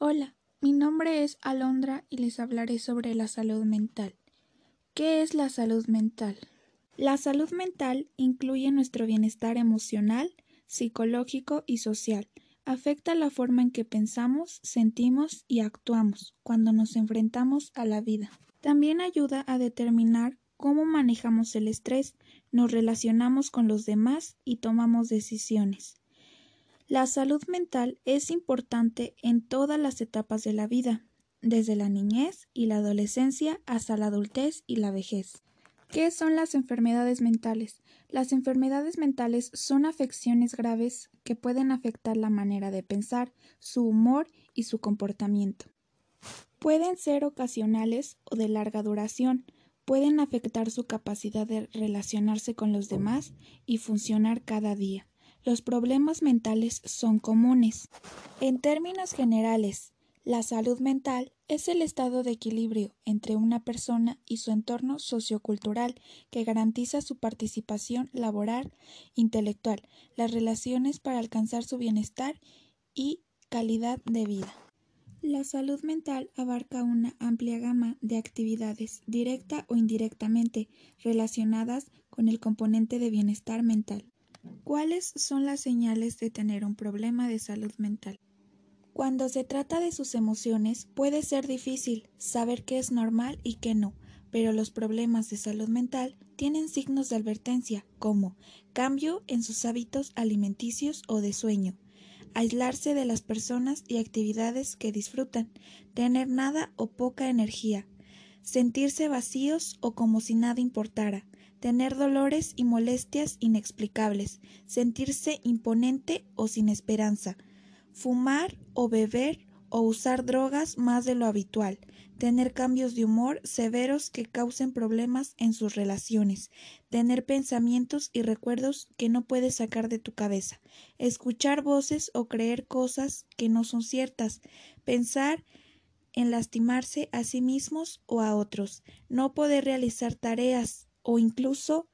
Hola, mi nombre es Alondra y les hablaré sobre la salud mental. ¿Qué es la salud mental? La salud mental incluye nuestro bienestar emocional, psicológico y social. Afecta la forma en que pensamos, sentimos y actuamos cuando nos enfrentamos a la vida. También ayuda a determinar cómo manejamos el estrés, nos relacionamos con los demás y tomamos decisiones. La salud mental es importante en todas las etapas de la vida, desde la niñez y la adolescencia hasta la adultez y la vejez. ¿Qué son las enfermedades mentales? Las enfermedades mentales son afecciones graves que pueden afectar la manera de pensar, su humor y su comportamiento. Pueden ser ocasionales o de larga duración, pueden afectar su capacidad de relacionarse con los demás y funcionar cada día. Los problemas mentales son comunes. En términos generales, la salud mental es el estado de equilibrio entre una persona y su entorno sociocultural que garantiza su participación laboral, intelectual, las relaciones para alcanzar su bienestar y calidad de vida. La salud mental abarca una amplia gama de actividades, directa o indirectamente, relacionadas con el componente de bienestar mental. ¿Cuáles son las señales de tener un problema de salud mental? Cuando se trata de sus emociones puede ser difícil saber qué es normal y qué no, pero los problemas de salud mental tienen signos de advertencia como cambio en sus hábitos alimenticios o de sueño, aislarse de las personas y actividades que disfrutan, tener nada o poca energía, sentirse vacíos o como si nada importara, tener dolores y molestias inexplicables, sentirse imponente o sin esperanza, fumar o beber o usar drogas más de lo habitual, tener cambios de humor severos que causen problemas en sus relaciones, tener pensamientos y recuerdos que no puedes sacar de tu cabeza, escuchar voces o creer cosas que no son ciertas, pensar en lastimarse a sí mismos o a otros, no poder realizar tareas, o incluso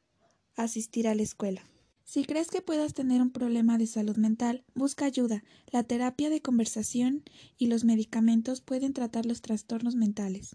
asistir a la escuela. Si crees que puedas tener un problema de salud mental, busca ayuda. La terapia de conversación y los medicamentos pueden tratar los trastornos mentales.